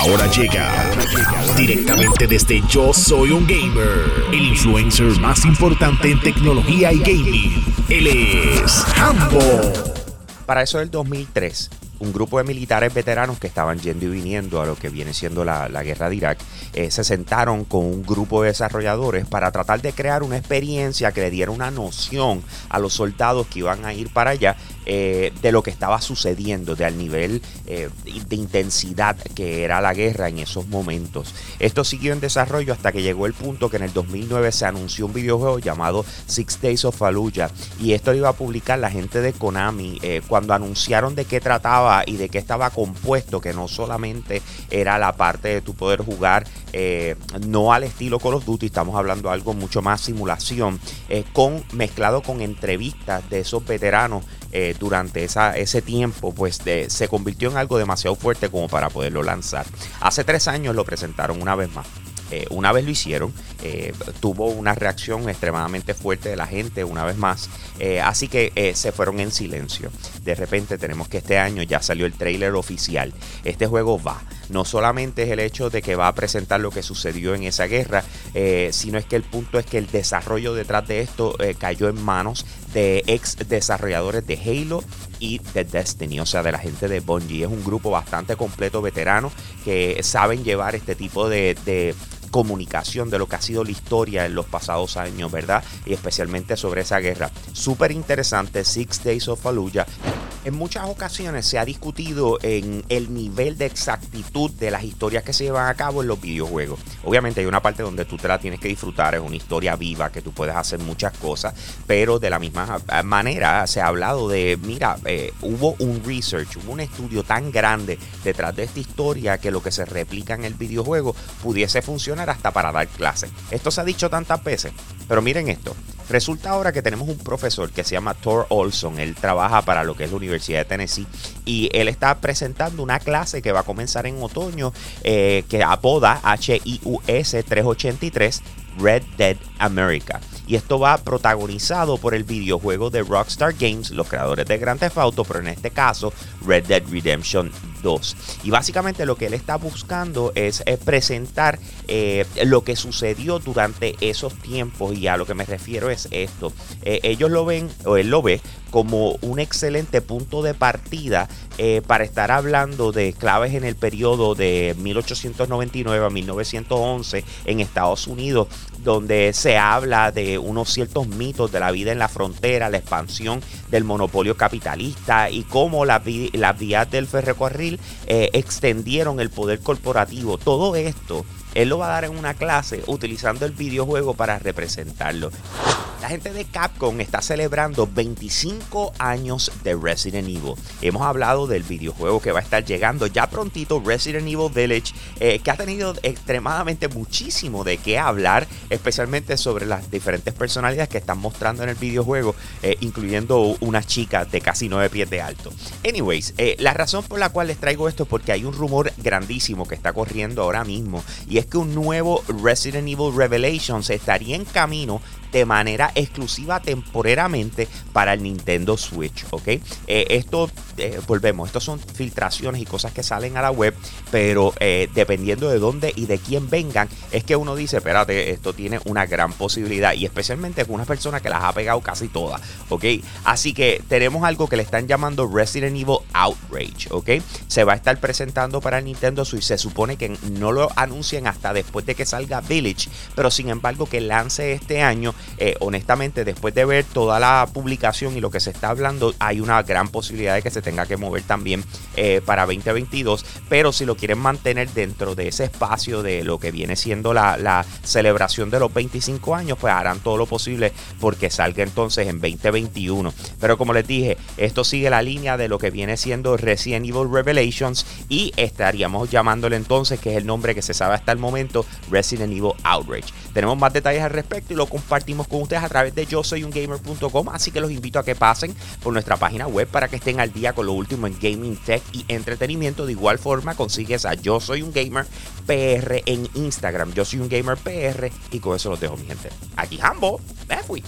Ahora llega directamente desde Yo Soy un Gamer, el influencer más importante en tecnología y gaming. Él es Hambo. Para eso del 2003, un grupo de militares veteranos que estaban yendo y viniendo a lo que viene siendo la, guerra de Irak, eh, se sentaron con un grupo de desarrolladores para tratar de crear una experiencia que le diera una noción a los soldados que iban a ir para allá eh, de lo que estaba sucediendo, de al nivel eh, de intensidad que era la guerra en esos momentos. Esto siguió en desarrollo hasta que llegó el punto que en el 2009 se anunció un videojuego llamado Six Days of Fallujah y esto lo iba a publicar la gente de Konami cuando anunciaron de qué trataba y de qué estaba compuesto, que no solamente era la parte de tu poder jugar eh, no al estilo Call of Duty, estamos hablando de algo mucho más simulación, eh, con, mezclado con entrevistas de esos veteranos eh, durante esa, ese tiempo, pues se convirtió en algo demasiado fuerte como para poderlo lanzar. Hace tres años lo presentaron una vez más. Eh, una vez lo hicieron, eh, tuvo una reacción extremadamente fuerte de la gente una vez más, eh, así que se fueron en silencio. De repente tenemos que este año ya salió el trailer oficial. Este juego va. No solamente es el hecho de que va a presentar lo que sucedió en esa guerra, sino es que el punto es que el desarrollo detrás de esto cayó en manos de ex desarrolladores de Halo y de Destiny, o sea, de la gente de Bungie. Es un grupo bastante completo, veterano, que saben llevar este tipo de comunicación de lo que ha sido la historia en los pasados años, ¿verdad? Y especialmente sobre esa guerra. Súper interesante, Six Days of Fallujah. En muchas ocasiones se ha discutido en el nivel de exactitud de las historias que se llevan a cabo en los videojuegos. Obviamente hay una parte donde tú te la tienes que disfrutar, es una historia viva que tú puedes hacer muchas cosas, pero de la misma manera se ha hablado de, mira, eh, hubo un research, hubo un estudio tan grande detrás de esta historia que lo que se replica en el videojuego pudiese funcionar hasta para dar clases. Esto se ha dicho tantas veces, pero miren esto. Resulta ahora que tenemos un profesor que se llama Thor Olson. Él trabaja para lo que es la Universidad de Tennessee y él está presentando una clase que va a comenzar en otoño eh, que apoda HIUS 383 Red Dead America. Y esto va protagonizado por el videojuego de Rockstar Games, los creadores de Grand Theft Auto, pero en este caso Red Dead Redemption 2. Y básicamente lo que él está buscando es, eh, presentar eh, lo que sucedió durante esos tiempos y a lo que me refiero es esto. Eh, ellos lo ven, o él lo ve, como un excelente punto de partida para estar hablando de claves en el periodo de 1899 a 1911 en Estados Unidos, donde se habla de unos ciertos mitos de la vida en la frontera, la expansión del monopolio capitalista y cómo las vías del ferrocarril eh, extendieron el poder corporativo. Todo esto él lo va a dar en una clase utilizando el videojuego para representarlo. La gente de Capcom está celebrando 25 años de Resident Evil. Hemos hablado del videojuego que va a estar llegando ya prontito, Resident Evil Village, eh, que ha tenido extremadamente muchísimo de qué hablar, especialmente sobre las diferentes personalidades que están mostrando en el videojuego, eh, incluyendo una chica de casi 9 pies de alto. Anyways, eh, la razón por la cual les traigo esto es porque hay un rumor grandísimo que está corriendo ahora mismo y es que un nuevo Resident Evil Revelations estaría en camino de manera exclusiva temporeramente para el Nintendo Switch, ¿ok? Eh, esto, eh, volvemos, estos son filtraciones y cosas que salen a la web, pero eh, dependiendo de dónde y de quién vengan, es que uno dice, espérate, esto tiene una gran posibilidad y especialmente con una persona que las ha pegado casi todas, ¿ok? Así que tenemos algo que le están llamando Resident Evil Outrage, ¿ok? Se va a estar presentando para el Nintendo Switch, se supone que no lo anuncien hasta después de que salga Village, pero sin embargo que lance este año eh, honestamente, después de ver toda la publicación y lo que se está hablando, hay una gran posibilidad de que se tenga que mover también eh, para 2022. Pero si lo quieren mantener dentro de ese espacio de lo que viene siendo la, celebración de los 25 años, pues harán todo lo posible porque salga entonces en 2021. Pero como les dije, esto sigue la línea de lo que viene siendo Resident Evil Revelations y estaríamos llamándole entonces, que es el nombre que se sabe hasta el momento, Resident Evil Outrage. Tenemos más detalles al respecto y lo compartimos con ustedes a través de yo soy un gamer.com, así que los invito a que pasen por nuestra página web para que estén al día con lo último en gaming, tech y entretenimiento. De igual forma consigues a yo soy un gamer PR en Instagram, yo soy un gamer PR y con eso los dejo mi gente. Aquí Hambo, me fui.